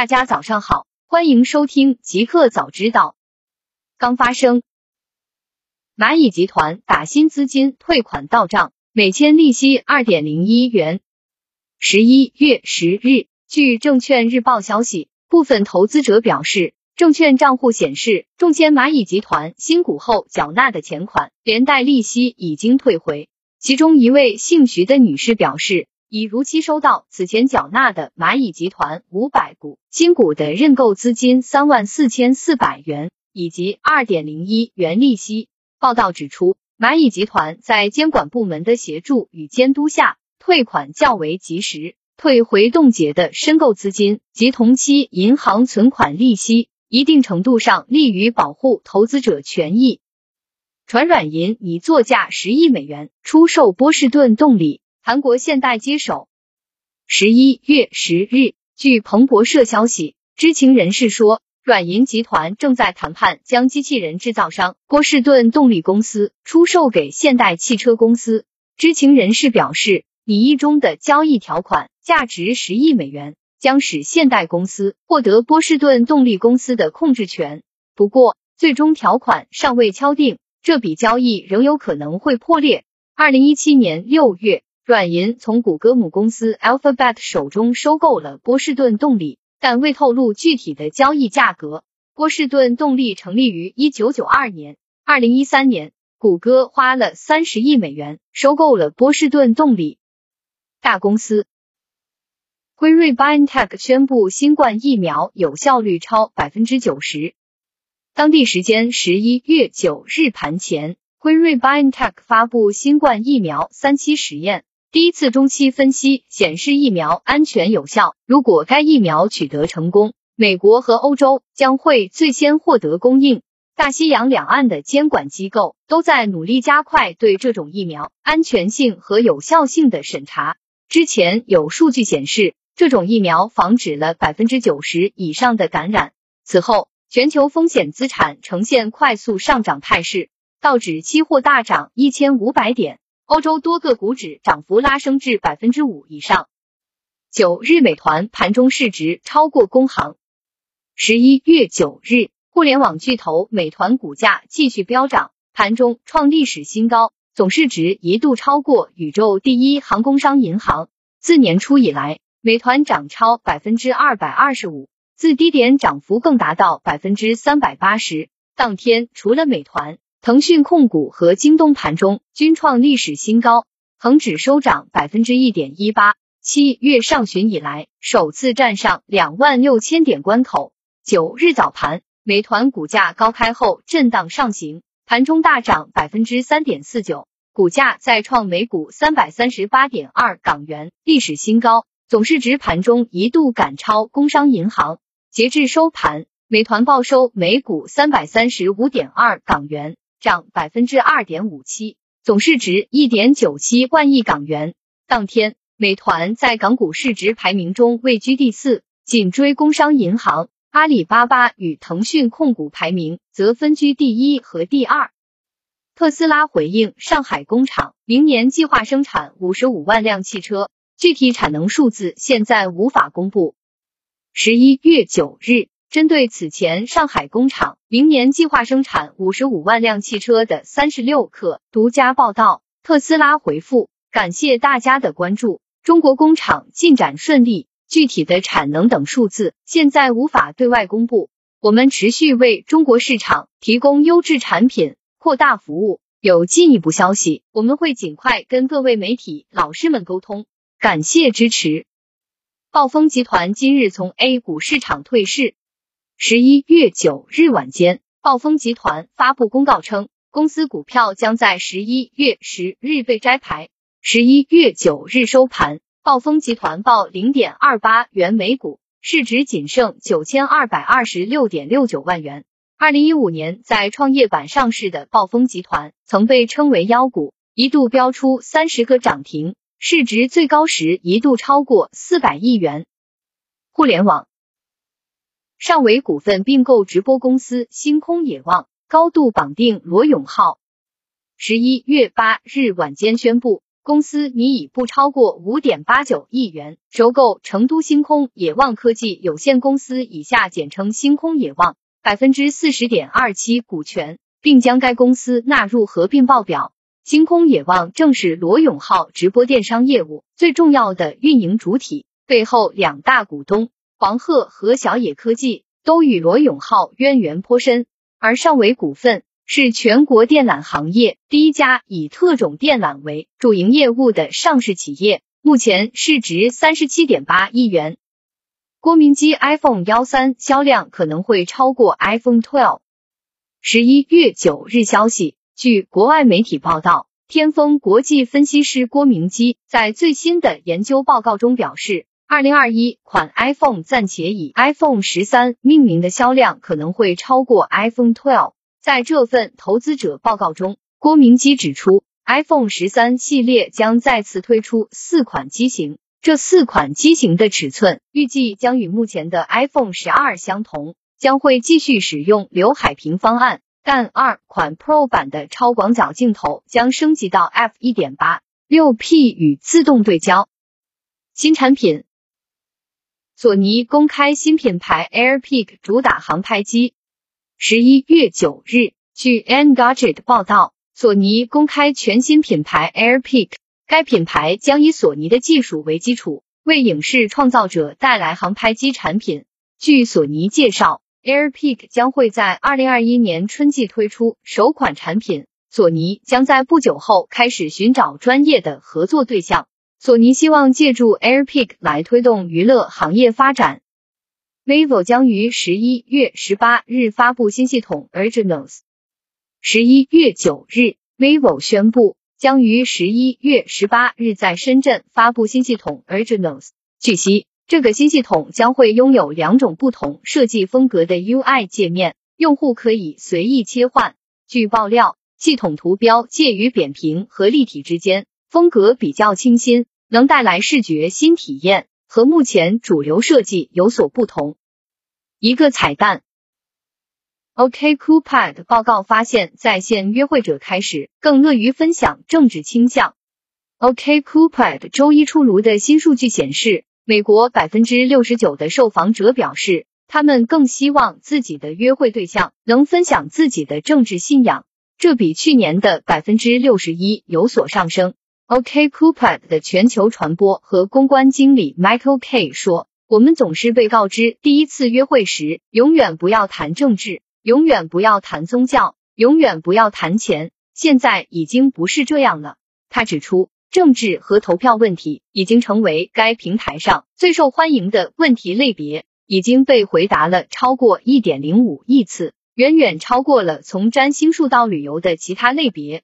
大家早上好，欢迎收听极客早知道。刚发生，蚂蚁集团打新资金退款到账，每千利息二点零一元。十一月十日，据证券日报消息，部分投资者表示，证券账户显示中签蚂蚁集团新股后缴纳的钱款，连带利息已经退回。其中一位姓徐的女士表示。已如期收到此前缴纳的蚂蚁集团五百股新股的认购资金三万四千四百元以及二点零一元利息。报道指出，蚂蚁集团在监管部门的协助与监督下，退款较为及时，退回冻结的申购资金及同期银行存款利息，一定程度上利于保护投资者权益。传软银拟作价十亿美元出售波士顿动力。韩国现代接手。十一月十日，据彭博社消息，知情人士说，软银集团正在谈判将机器人制造商波士顿动力公司出售给现代汽车公司。知情人士表示，拟议中的交易条款价值十亿美元，将使现代公司获得波士顿动力公司的控制权。不过，最终条款尚未敲定，这笔交易仍有可能会破裂。二零一七年六月。软银从谷歌母公司 Alphabet 手中收购了波士顿动力，但未透露具体的交易价格。波士顿动力成立于一九九二年，二零一三年，谷歌花了三十亿美元收购了波士顿动力。大公司辉瑞 BioNTech 宣布新冠疫苗有效率超百分之九十。当地时间十一月九日盘前，辉瑞 BioNTech 发布新冠疫苗三期实验。第一次中期分析显示疫苗安全有效。如果该疫苗取得成功，美国和欧洲将会最先获得供应。大西洋两岸的监管机构都在努力加快对这种疫苗安全性和有效性的审查。之前有数据显示，这种疫苗防止了百分之九十以上的感染。此后，全球风险资产呈现快速上涨态势，道指期货大涨一千五百点。欧洲多个股指涨幅拉升至百分之五以上。九日，美团盘中市值超过工行。十一月九日，互联网巨头美团股价继续飙涨，盘中创历史新高，总市值一度超过宇宙第一航工商银行。自年初以来，美团涨超百分之二百二十五，自低点涨幅更达到百分之三百八十。当天，除了美团。腾讯控股和京东盘中均创历史新高，恒指收涨百分之一点一八，七月上旬以来首次站上两万六千点关口。九日早盘，美团股价高开后震荡上行，盘中大涨百分之三点四九，股价再创每股三百三十八点二港元历史新高，总市值盘中一度赶超工商银行。截至收盘，美团报收每股三百三十五点二港元。涨百分之二点五七，总市值一点九七万亿港元。当天，美团在港股市值排名中位居第四，紧追工商银行、阿里巴巴与腾讯控股排名则分居第一和第二。特斯拉回应上海工厂明年计划生产五十五万辆汽车，具体产能数字现在无法公布。十一月九日。针对此前上海工厂明年计划生产五十五万辆汽车的三十六氪独家报道，特斯拉回复感谢大家的关注，中国工厂进展顺利，具体的产能等数字现在无法对外公布。我们持续为中国市场提供优质产品，扩大服务，有进一步消息我们会尽快跟各位媒体老师们沟通，感谢支持。暴风集团今日从 A 股市场退市。十一月九日晚间，暴风集团发布公告称，公司股票将在十一月十日被摘牌。十一月九日收盘，暴风集团报零点二八元每股，市值仅剩九千二百二十六点六九万元。二零一五年在创业板上市的暴风集团，曾被称为妖股，一度飙出三十个涨停，市值最高时一度超过四百亿元。互联网。上维股份并购直播公司星空野望，高度绑定罗永浩。十一月八日晚间宣布，公司拟以不超过五点八九亿元收购成都星空野望科技有限公司（以下简称星空野望）百分之四十点二七股权，并将该公司纳入合并报表。星空野望正是罗永浩直播电商业务最重要的运营主体，背后两大股东黄鹤和小野科技都与罗永浩渊源颇深，而尚伟股份。是全国电缆行业第一家以特种电缆为主营业务的上市企业，目前市值三十七点八亿元。郭明基 iPhone 幺三销量可能会超过 iPhone twelve。十一月九日消息，据国外媒体报道，天风国际分析师郭明基在最新的研究报告中表示，二零二一款 iPhone 暂且以 iPhone 十三命名的销量可能会超过 iPhone twelve。在这份投资者报告中，郭明基指出，iPhone 十三系列将再次推出四款机型，这四款机型的尺寸预计将与目前的 iPhone 十二相同，将会继续使用刘海屏方案，但二款 Pro 版的超广角镜头将升级到 f 一点八六 P 与自动对焦。新产品，索尼公开新品牌 AirPik 主打航拍机。十一月九日，据 Engadget 报道，索尼公开全新品牌 AirPik，该品牌将以索尼的技术为基础，为影视创造者带来航拍机产品。据索尼介绍，AirPik 将会在二零二一年春季推出首款产品，索尼将在不久后开始寻找专业的合作对象。索尼希望借助 AirPik 来推动娱乐行业发展。vivo 将于十一月十八日发布新系统 Originals。十一月九日，vivo 宣布将于十一月十八日在深圳发布新系统 Originals。据悉，这个新系统将会拥有两种不同设计风格的 UI 界面，用户可以随意切换。据爆料，系统图标介于扁平和立体之间，风格比较清新，能带来视觉新体验，和目前主流设计有所不同。一个彩蛋，OKCupid 报告发现，在线约会者开始更乐于分享政治倾向。OKCupid 周一出炉的新数据显示，美国百分之六十九的受访者表示，他们更希望自己的约会对象能分享自己的政治信仰，这比去年的百分之六十一有所上升。OKCupid 的全球传播和公关经理 Michael K 说。我们总是被告知，第一次约会时永远不要谈政治，永远不要谈宗教，永远不要谈钱。现在已经不是这样了。他指出，政治和投票问题已经成为该平台上最受欢迎的问题类别，已经被回答了超过一点零五亿次，远远超过了从占星术到旅游的其他类别。